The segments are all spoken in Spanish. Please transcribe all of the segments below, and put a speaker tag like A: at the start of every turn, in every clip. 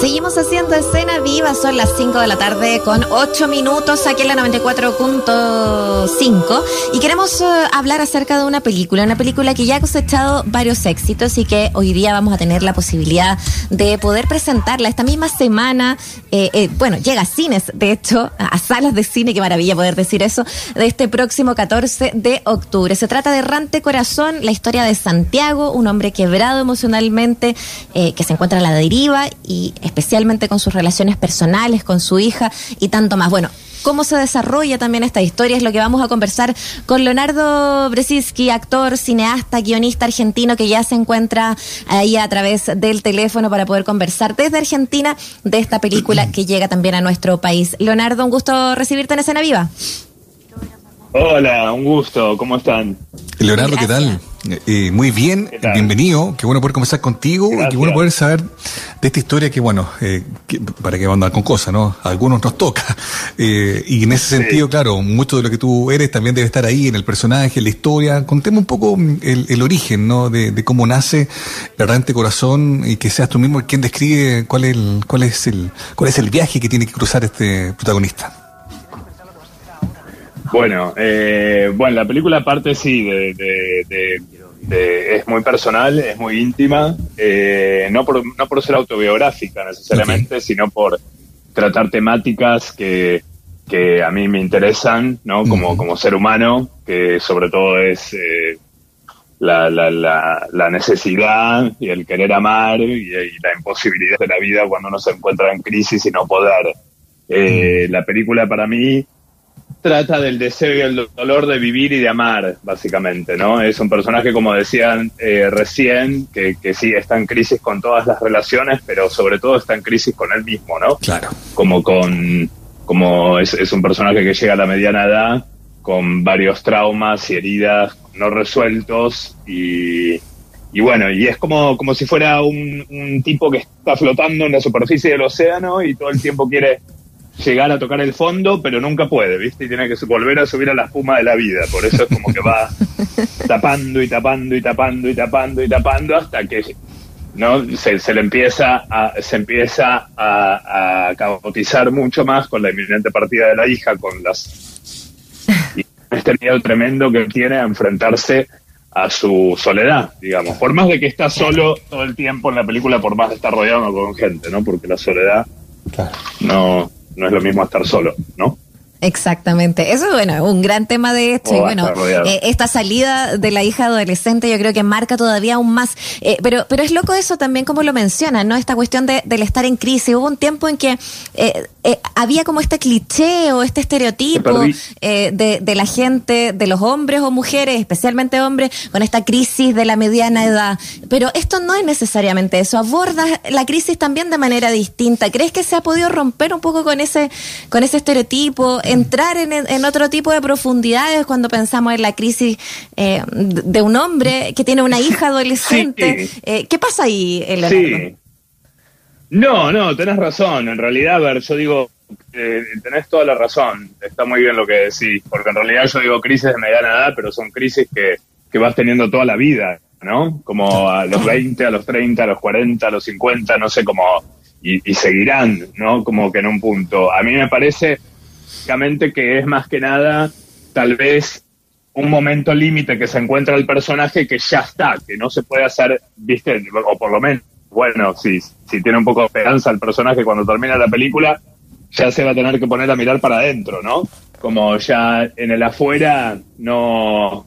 A: Seguimos haciendo escena viva, son las 5 de la tarde con 8 minutos aquí en la 94.5 y queremos uh, hablar acerca de una película, una película que ya ha cosechado varios éxitos y que hoy día vamos a tener la posibilidad de poder presentarla esta misma semana, eh, eh, bueno, llega a cines, de hecho, a salas de cine, qué maravilla poder decir eso, de este próximo 14 de octubre. Se trata de Errante Corazón, la historia de Santiago, un hombre quebrado emocionalmente, eh, que se encuentra a la deriva y especialmente con sus relaciones personales, con su hija y tanto más. Bueno, cómo se desarrolla también esta historia es lo que vamos a conversar con Leonardo Brzezinski, actor, cineasta, guionista argentino que ya se encuentra ahí a través del teléfono para poder conversar desde Argentina de esta película que llega también a nuestro país. Leonardo, un gusto recibirte en Escena Viva.
B: Hola, un gusto, ¿cómo están?
C: Leonardo, ¿qué tal? Eh, muy bien, bienvenido, qué bueno poder conversar contigo y qué bueno poder saber de esta historia que, bueno, eh, para que vamos a andar con cosas, ¿no? A algunos nos toca. Eh, y en ese sentido, claro, mucho de lo que tú eres también debe estar ahí en el personaje, en la historia. Contemos un poco el, origen, ¿no? De, cómo nace Errante Corazón y que seas tú mismo quien describe cuál es el, cuál es el, cuál es el viaje que tiene que cruzar este protagonista.
B: Bueno, eh, bueno, la película parte sí de, es muy personal, es muy íntima, eh, no, por, no por ser autobiográfica necesariamente, sino por tratar temáticas que, que a mí me interesan, ¿no? Como, como ser humano, que sobre todo es eh, la, la, la, necesidad y el querer amar y, la imposibilidad de la vida cuando uno se encuentra en crisis y no poder. Eh, la película para mí trata del deseo y el dolor de vivir y de amar, básicamente, ¿no? Es un personaje, como decían eh, recién, que, que sí está en crisis con todas las relaciones, pero sobre todo está en crisis con él mismo, ¿no?
C: Claro.
B: Como con, como es, es un personaje que llega a la mediana edad con varios traumas y heridas no resueltos y, y bueno, y es como, como si fuera un, un tipo que está flotando en la superficie del océano y todo el tiempo quiere llegar a tocar el fondo, pero nunca puede, ¿viste? Y tiene que volver a subir a la espuma de la vida. Por eso es como que va tapando y tapando y tapando y tapando y tapando hasta que no se, se le empieza a, se empieza a, a mucho más con la inminente partida de la hija, con las y este miedo tremendo que tiene a enfrentarse a su soledad, digamos. Por más de que está solo todo el tiempo en la película, por más de estar rodeado con gente, ¿no? Porque la soledad no no es lo mismo estar solo, ¿no?
A: Exactamente. Eso, bueno, un gran tema de esto. y bueno, eh, esta salida de la hija adolescente yo creo que marca todavía aún más. Eh, pero, pero es loco eso también, como lo mencionan, ¿no? Esta cuestión de, del estar en crisis. Hubo un tiempo en que eh, había como este cliché o este estereotipo de, de la gente, de los hombres o mujeres, especialmente hombres, con esta crisis de la mediana edad. Pero esto no es necesariamente eso. Aborda la crisis también de manera distinta. ¿Crees que se ha podido romper un poco con ese, con ese estereotipo? entrar en, otro tipo de profundidades cuando pensamos en la crisis eh, de un hombre que tiene una hija adolescente. Eh, ¿Qué pasa ahí, Sí.
B: No, no, tenés razón. En realidad, a ver, yo digo, eh, tenés toda la razón. Está muy bien lo que decís, porque en realidad yo digo crisis de mediana edad, pero son crisis que, que vas teniendo toda la vida, ¿no? Como a los 20, a los 30, a los 40, a los 50, no sé cómo, y, y seguirán, ¿no? Como que en un punto. A mí me parece que es más que nada tal vez un momento límite que se encuentra el personaje que ya está, que no se puede hacer, viste, o por lo menos, bueno, si, si tiene un poco de esperanza el personaje cuando termina la película, ya se va a tener que poner a mirar para adentro, ¿no? Como ya en el afuera no,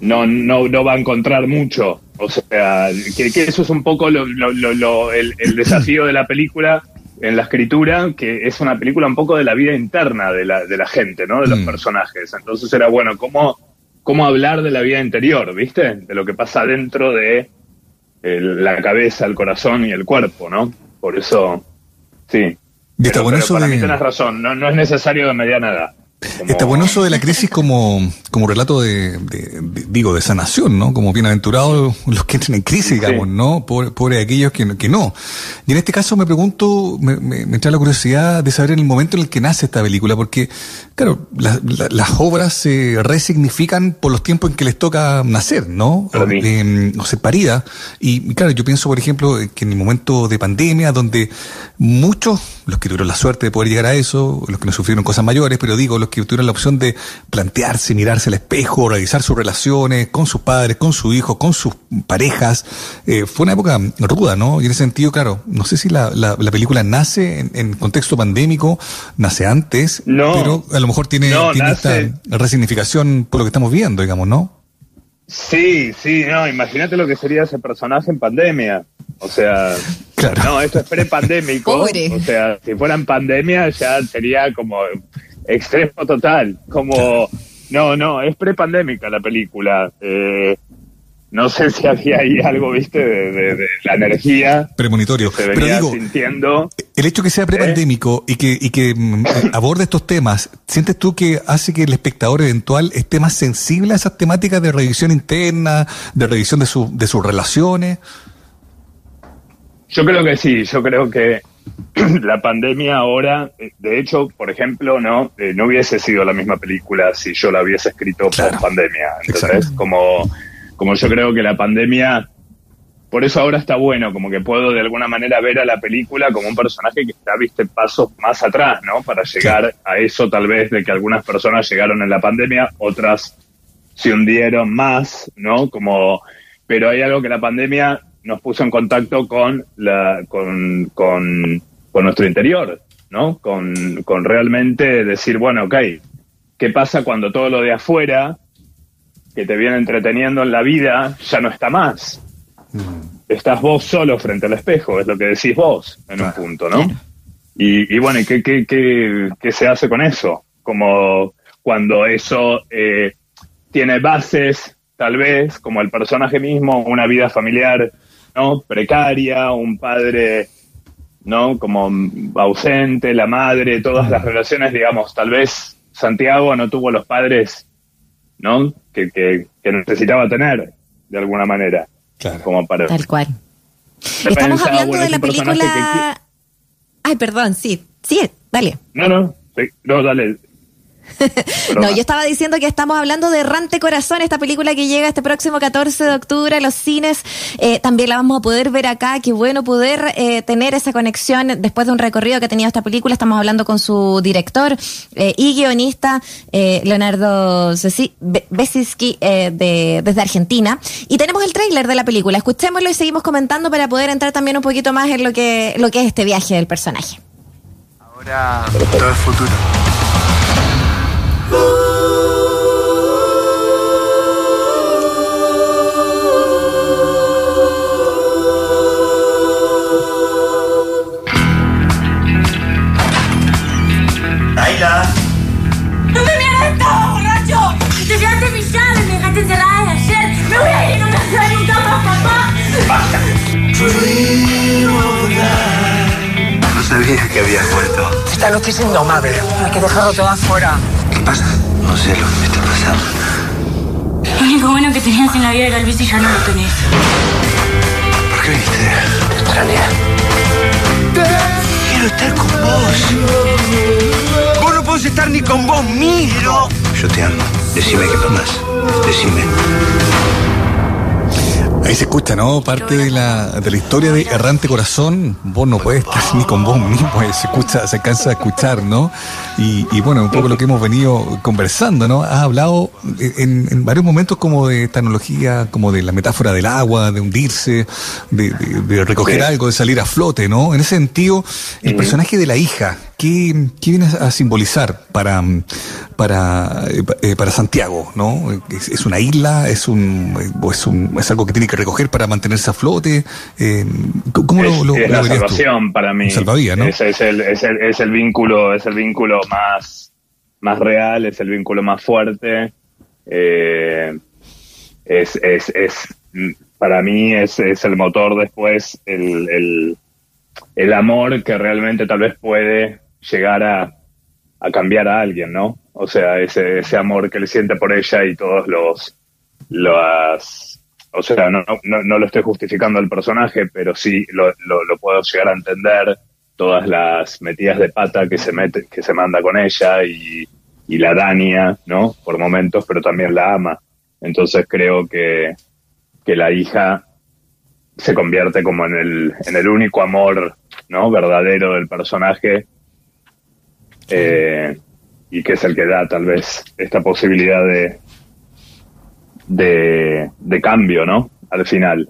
B: no, no, no va a encontrar mucho. O sea, que, eso es un poco lo, el, el desafío de la película en la escritura, que es una película un poco de la vida interna de la, de la gente, ¿no? De los mm. personajes. Entonces era bueno, ¿cómo, cómo hablar de la vida interior, ¿viste? De lo que pasa dentro de la cabeza, el corazón y el cuerpo, ¿no? Por eso, sí. Pero, para mí tenés razón, no, no es necesario de mediana edad.
C: Está bueno eso de la crisis como, como relato de, digo, de sanación, ¿no? Como bienaventurados los que entran en crisis, digamos, ¿no? Por, por aquellos que, que no. Y en este caso me pregunto, me, me, me, trae la curiosidad de saber en el momento en el que nace esta película, porque, claro, las obras se resignifican por los tiempos en que les toca nacer, ¿no? O, eh, o ser parida. Y, claro, yo pienso, por ejemplo, que en el momento de pandemia, donde muchos, los que tuvieron la suerte de poder llegar a eso, los que no sufrieron cosas mayores, pero digo, los que tuvieron la opción de plantearse, mirarse al espejo, revisar sus relaciones con sus padres, con su hijo, con sus parejas. Eh, fue una época ruda, ¿no? Y en ese sentido, claro, no sé si la, la, película nace en, contexto pandémico, nace antes, pero a lo mejor tiene, tiene esta resignificación por lo que estamos viendo, digamos, ¿no?
B: Sí, sí, no, imagínate lo que sería ese personaje en pandemia. O sea, no, esto es pre-pandémico. O sea, si fuera en pandemia ya sería como extremo total. Como, no, no, es prepandémica la película. Eh, no sé si había ahí algo, viste, de, la energía.
C: Premonitorio.
B: Que se venía sintiendo.
C: El hecho que sea prepandémico y que, y que mm, eh, aborde estos temas, ¿sientes tú que hace que el espectador eventual esté más sensible a esas temáticas de revisión interna, de revisión de, su, de sus relaciones?
B: Yo creo que sí, yo creo que la pandemia ahora, eh, de hecho, por ejemplo, no eh, no hubiese sido la misma película si yo la hubiese escrito por pandemia. Entonces, como, como yo creo que la pandemia, por eso ahora está bueno, como que puedo de alguna manera ver a la película como un personaje que está, viste, pasos más atrás, ¿no? Para llegar a eso tal vez de que algunas personas llegaron en la pandemia, otras se hundieron más, ¿no? Como, pero hay algo que la pandemia nos puso en contacto con, la, con, con, nuestro interior, ¿no? Con, con realmente decir, bueno, ok, ¿qué pasa cuando todo lo de afuera que te viene entreteniendo en la vida ya no está más? Mm. Estás vos solo frente al espejo, es lo que decís vos en un punto, ¿no? Y, y bueno, ¿qué, qué, qué, qué se hace con eso? Como cuando eso eh, tiene bases, tal vez, como el personaje mismo, una vida familiar ¿no? Precaria, un padre, ¿no? Como ausente, la madre, todas las relaciones, digamos, tal vez Santiago no tuvo los padres, ¿no? Que, que, necesitaba tener, de alguna manera.
A: Claro. Como para... Tal cual. Estamos hablando de la película... Ay, perdón, sí, sí, dale.
B: No, no, no, dale,
A: no, yo estaba diciendo que estamos hablando de Errante Corazón, esta película que llega este próximo 14 de octubre a los cines. Eh, también la vamos a poder ver acá. Qué bueno poder eh, tener esa conexión después de un recorrido que ha tenido esta película. Estamos hablando con su director eh, y guionista, Leonardo Besinski, de, desde Argentina. Y tenemos el tráiler de la película. Escuchémoslo y seguimos comentando para poder entrar también un poquito más en lo que, lo que es este viaje del personaje.
D: Ahora todo es futuro.
E: Sabía que habías vuelto.
F: Esta noche es indomable. Hay que dejarlo todo afuera.
E: ¿Qué pasa? No sé lo que me está pasando.
G: Lo único bueno que tenías en la vida era el bici y ya no lo tenés.
E: ¿Por qué viniste?
F: Te extrañé.
E: Quiero estar con vos. Vos no podés estar ni con vos mismo. Yo te amo. Decime qué más. Decime.
C: Ahí se escucha, ¿no? Parte de la, de la historia de Errante Corazón, vos no puedes estar ni con vos mismo, se escucha, se cansa de escuchar, ¿no? Y, y bueno, un poco lo que hemos venido conversando, ¿no? Has hablado en, en, varios momentos como de tecnología, como de la metáfora del agua, de hundirse, de, de, recoger algo, de salir a flote, ¿no? En ese sentido, el personaje de la hija, ¿qué, qué viene a simbolizar para, para, eh, para Santiago, ¿no? ¿Es, una isla? ¿Es un, es un, es algo que tiene que recoger para mantenerse a flote? Eh, ¿Cómo
B: es,
C: lo,
B: es la salvación para mí.
C: Salvavía, ¿no?
B: Es, es, el, es, el, es el vínculo, es el vínculo más, más real, es el vínculo más fuerte. Eh, es, es, es, para mí es, es el motor después, el, el, el amor que realmente tal vez puede llegar a, a cambiar a alguien, ¿no? O sea, ese, ese amor que le siente por ella y todos los, las, o sea, no, no, no lo estoy justificando el personaje, pero sí lo, lo, lo, puedo llegar a entender todas las metidas de pata que se mete, que se manda con ella y, y la daña, ¿no? Por momentos, pero también la ama. Entonces creo que, que la hija se convierte como en el, en el único amor, ¿no? Verdadero del personaje. Eh, y que es el que da tal vez esta posibilidad de, de, de cambio, ¿no? Al final.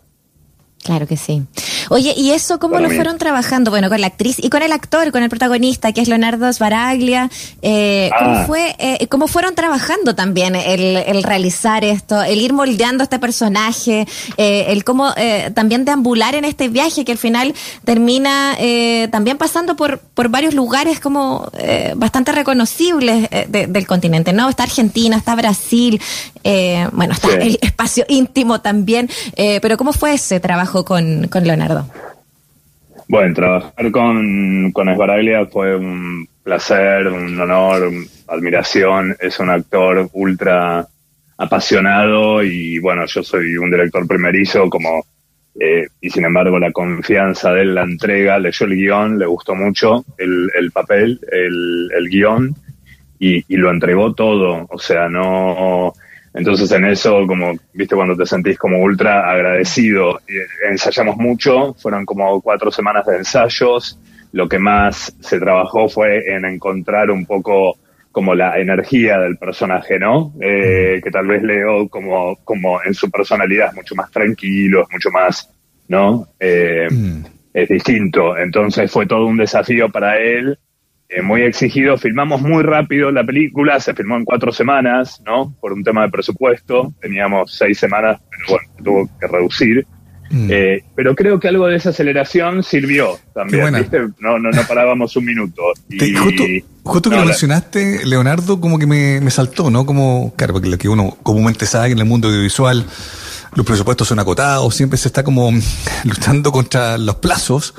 A: Claro que sí. Oye, ¿y eso cómo lo fueron trabajando? Bueno, con la actriz y con el actor, con el protagonista, que es Leonardo Sbaraglia. Eh, ¿cómo, ah. fue, eh, ¿Cómo fueron trabajando también el, realizar esto, el ir moldeando este personaje, eh, el cómo eh, también deambular en este viaje que al final termina eh, también pasando por, por varios lugares como eh, bastante reconocibles de, del continente, ¿no? Está Argentina, está Brasil, bueno, está el espacio íntimo también, pero ¿cómo fue ese trabajo con, con Leonardo?
B: Bueno, trabajar con, con Esbaraglia fue un placer, un honor, admiración. Es un actor ultra apasionado y bueno, yo soy un director primerizo como eh, y sin embargo la confianza de él la entrega, leyó el guion, le gustó mucho el, el papel, el, guion y lo entregó todo. O sea, no entonces en eso, como, viste, cuando te sentís como ultra agradecido, ensayamos mucho, fueron como cuatro semanas de ensayos, lo que más se trabajó fue en encontrar un poco como la energía del personaje, ¿no? Eh, que tal vez Leo como, como en su personalidad es mucho más tranquilo, es mucho más, ¿no? Eh, mm. Es distinto. Entonces fue todo un desafío para él eh, muy exigido. Filmamos muy rápido la película, se filmó en cuatro semanas, ¿no? Por un tema de presupuesto. Teníamos seis semanas, pero bueno, tuvo que reducir. Mm. Eh, pero creo que algo de esa aceleración sirvió también, ¿viste? No, no, no parábamos un minuto.
C: Y, justo, justo que lo mencionaste, Leonardo, como que me, me saltó, ¿no? Como, claro, porque lo que uno comúnmente sabe en el mundo audiovisual los presupuestos son acotados, siempre se está como luchando contra los plazos.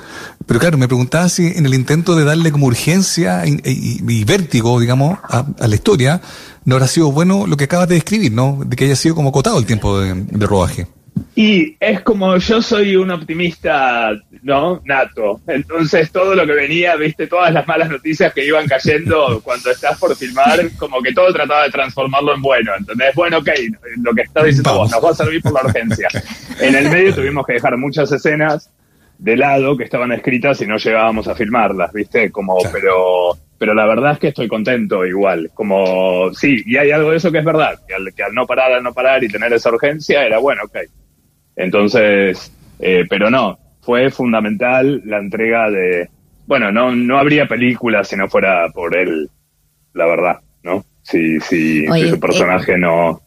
C: Pero claro, me preguntaba si en el intento de darle como urgencia y, vértigo, digamos, a, la historia, no habrá sido bueno lo que acabas de describir, ¿no? De que haya sido como acotado el tiempo de rodaje.
B: Y es como yo soy un optimista, ¿no? Nato. Entonces todo lo que venía, viste, todas las malas noticias que iban cayendo cuando estás por filmar, como que todo trataba de transformarlo en bueno. ¿Entendés? Bueno, ok, lo que estás diciendo vos, nos va a servir por la urgencia. En el medio tuvimos que dejar muchas escenas de lado que estaban escritas y no llegábamos a filmarlas, ¿viste? Como, pero, pero la verdad es que estoy contento igual. Como, sí, y hay algo de eso que es verdad, que al, que al no parar, al no parar y tener esa urgencia era bueno, ok entonces, eh, pero no, fue fundamental la entrega de, bueno, no, no habría película si no fuera por él, la verdad, ¿no? Si, si, si su personaje eh, no,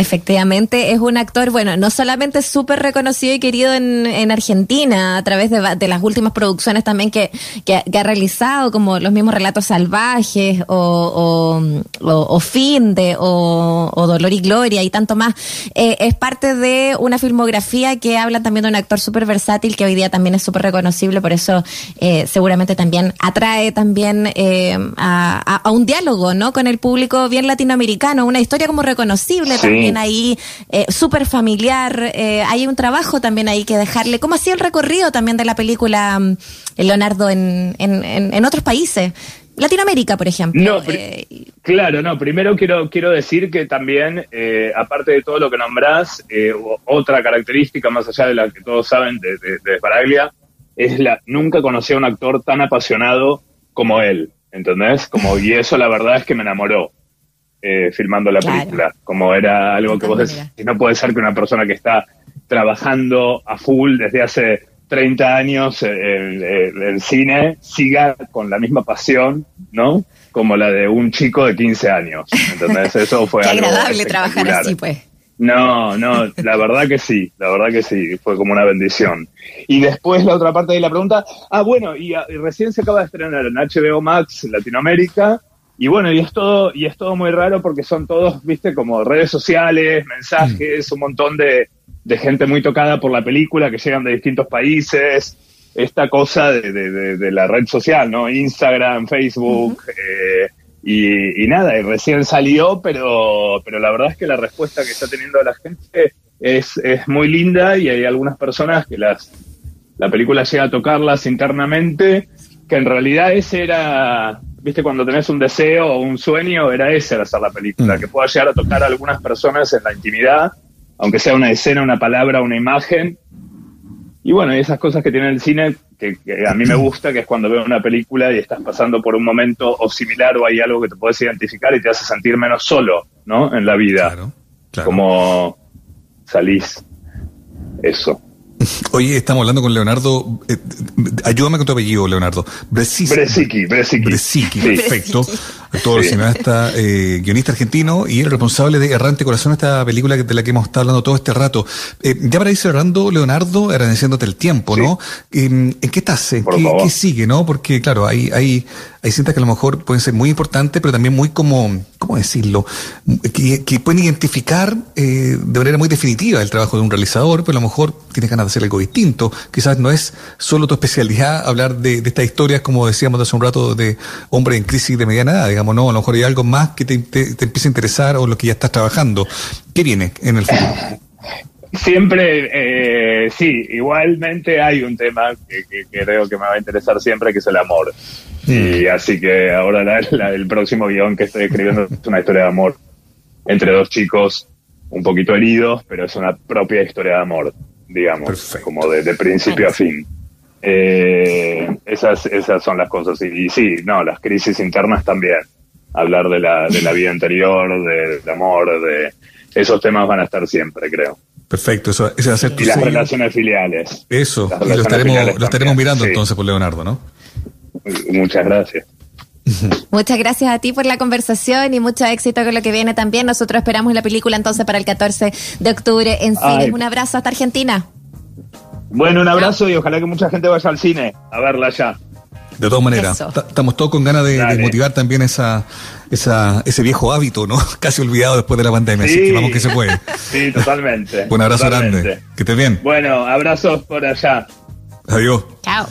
A: Efectivamente, es un actor, bueno, no solamente súper reconocido y querido en, en Argentina a través de, de, las últimas producciones también que, que, ha realizado, como los mismos relatos salvajes o, o, o, Finde o, o, Dolor y Gloria y tanto más. Eh, es parte de una filmografía que habla también de un actor súper versátil que hoy día también es súper reconocible, por eso eh, seguramente también atrae también eh, a, a, un diálogo, ¿no? Con el público bien latinoamericano, una historia como reconocible también ahí, eh, súper familiar. Eh, hay un trabajo también ahí que dejarle. ¿Cómo ha sido el recorrido también de la película mm, Leonardo en, en, en, otros países? Latinoamérica, por ejemplo.
B: No, eh, claro, no. Primero quiero, quiero decir que también, eh, aparte de todo lo que nombrás, eh, otra característica, más allá de la que todos saben de, de, de es la nunca conocí a un actor tan apasionado como él. ¿Entendés? Como, y eso la verdad es que me enamoró eh, filmando la película. Como era algo que vos decís, no puede ser que una persona que está trabajando a full desde hace 30 años en, el cine siga con la misma pasión, ¿no? Como la de un chico de 15 años. Entonces eso fue
A: Qué agradable trabajar así, pues.
B: No, no, la verdad que sí, la verdad que sí, fue como una bendición. Y después la otra parte de la pregunta, ah, bueno, y, y recién se acaba de estrenar en HBO Max Latinoamérica, y bueno, y es todo, y es todo muy raro porque son todos, viste, como redes sociales, mensajes, un montón de, de gente muy tocada por la película que llegan de distintos países. esta cosa de, de, de, la red social, ¿no? Instagram, Facebook, eh, y, y, nada, y recién salió, pero, pero la verdad es que la respuesta que está teniendo la gente es, es muy linda y hay algunas personas que las la película llega a tocarlas internamente, que en realidad ese era, viste, cuando tenés un deseo o un sueño, era ese el hacer la película, que pueda llegar a tocar a algunas personas en la intimidad, aunque sea una escena, una palabra, una imagen. Y bueno, y esas cosas que tiene el cine, que, a mí me gusta, que es cuando veo una película y estás pasando por un momento o similar o hay algo que te puedes identificar y te hace sentir menos solo, ¿no? En la vida. Claro, Como salís. Eso.
C: Oye, estamos hablando con Leonardo. Eh, ayúdame con tu apellido, Leonardo.
B: Bresicki.
C: Bresicki, perfecto. Actor, cineasta, eh, guionista argentino y el responsable de Errante Corazón, esta película de la que hemos estado hablando todo este rato. Eh, ya para ir cerrando, Leonardo, agradeciéndote el tiempo, ¿no? ¿En qué estás? ¿Qué, ¿Qué, sigue, no? Porque, claro, hay, hay, hay cintas que a lo mejor pueden ser muy importantes, pero también muy como, ¿cómo decirlo? Que, pueden identificar eh, de manera muy definitiva el trabajo de un realizador, pero a lo mejor tienes ganas de hacer algo distinto. Quizás no es solo tu especialidad hablar de, de estas historias, como decíamos hace un rato, de hombre en crisis de mediana edad, digamos, ¿no? A lo mejor hay algo más que te, te, empiece a interesar o lo que ya estás trabajando. ¿Qué viene en el futuro?
B: Siempre, eh, sí, igualmente hay un tema que, creo que me va a interesar siempre, que es el amor. Y así que ahora el próximo guion que estoy escribiendo es una historia de amor entre dos chicos un poquito heridos, pero es una propia historia de amor, digamos, como de, principio a fin. Eh, esas, esas son las cosas. Y, sí, no, las crisis internas también. Hablar de la, de la vida anterior, del amor, de esos temas van a estar siempre, creo.
C: Perfecto, eso, ese va a ser
B: tu Y las relaciones filiales.
C: Eso, y lo estaremos, lo estaremos mirando entonces por Leonardo, ¿no?
B: Muchas gracias.
A: Muchas gracias a ti por la conversación y mucho éxito con lo que viene también. Nosotros esperamos la película entonces para el 14 de octubre en cine. Un abrazo hasta Argentina.
B: Bueno, un abrazo y ojalá que mucha gente vaya al cine a verla ya.
C: De todas maneras, estamos todos con ganas de, motivar también esa, esa, ese viejo hábito, ¿no? Casi olvidado después de la pandemia, así que vamos que se puede.
B: Sí, totalmente.
C: un abrazo grande. Que estés bien.
B: Bueno, abrazos por allá.
C: Adiós.
A: Chao.